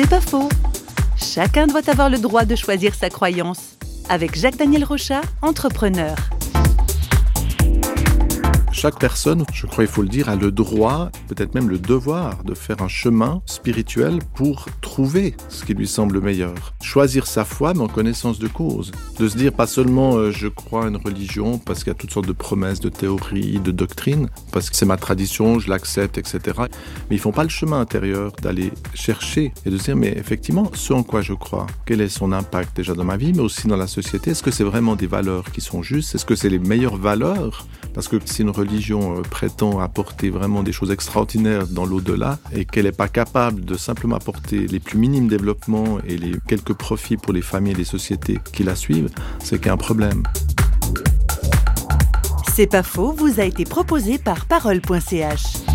C'est pas faux. Chacun doit avoir le droit de choisir sa croyance. Avec Jacques-Daniel Rochat, entrepreneur. Chaque personne, je crois il faut le dire, a le droit, peut-être même le devoir de faire un chemin spirituel pour trouver ce qui lui semble meilleur. Choisir sa foi, mais en connaissance de cause. De se dire pas seulement euh, je crois à une religion parce qu'il y a toutes sortes de promesses, de théories, de doctrines, parce que c'est ma tradition, je l'accepte, etc. Mais ils font pas le chemin intérieur d'aller chercher et de se dire mais effectivement, ce en quoi je crois, quel est son impact déjà dans ma vie, mais aussi dans la société? Est-ce que c'est vraiment des valeurs qui sont justes? Est-ce que c'est les meilleures valeurs Parce que si une religion euh, prétend apporter vraiment des choses extraordinaires dans l'au-delà et qu'elle n'est pas capable de simplement apporter les plus minimes développements et les quelques profits pour les familles et les sociétés qui la suivent, c'est qu'il y a un problème. C'est pas faux, vous a été proposé par parole.ch.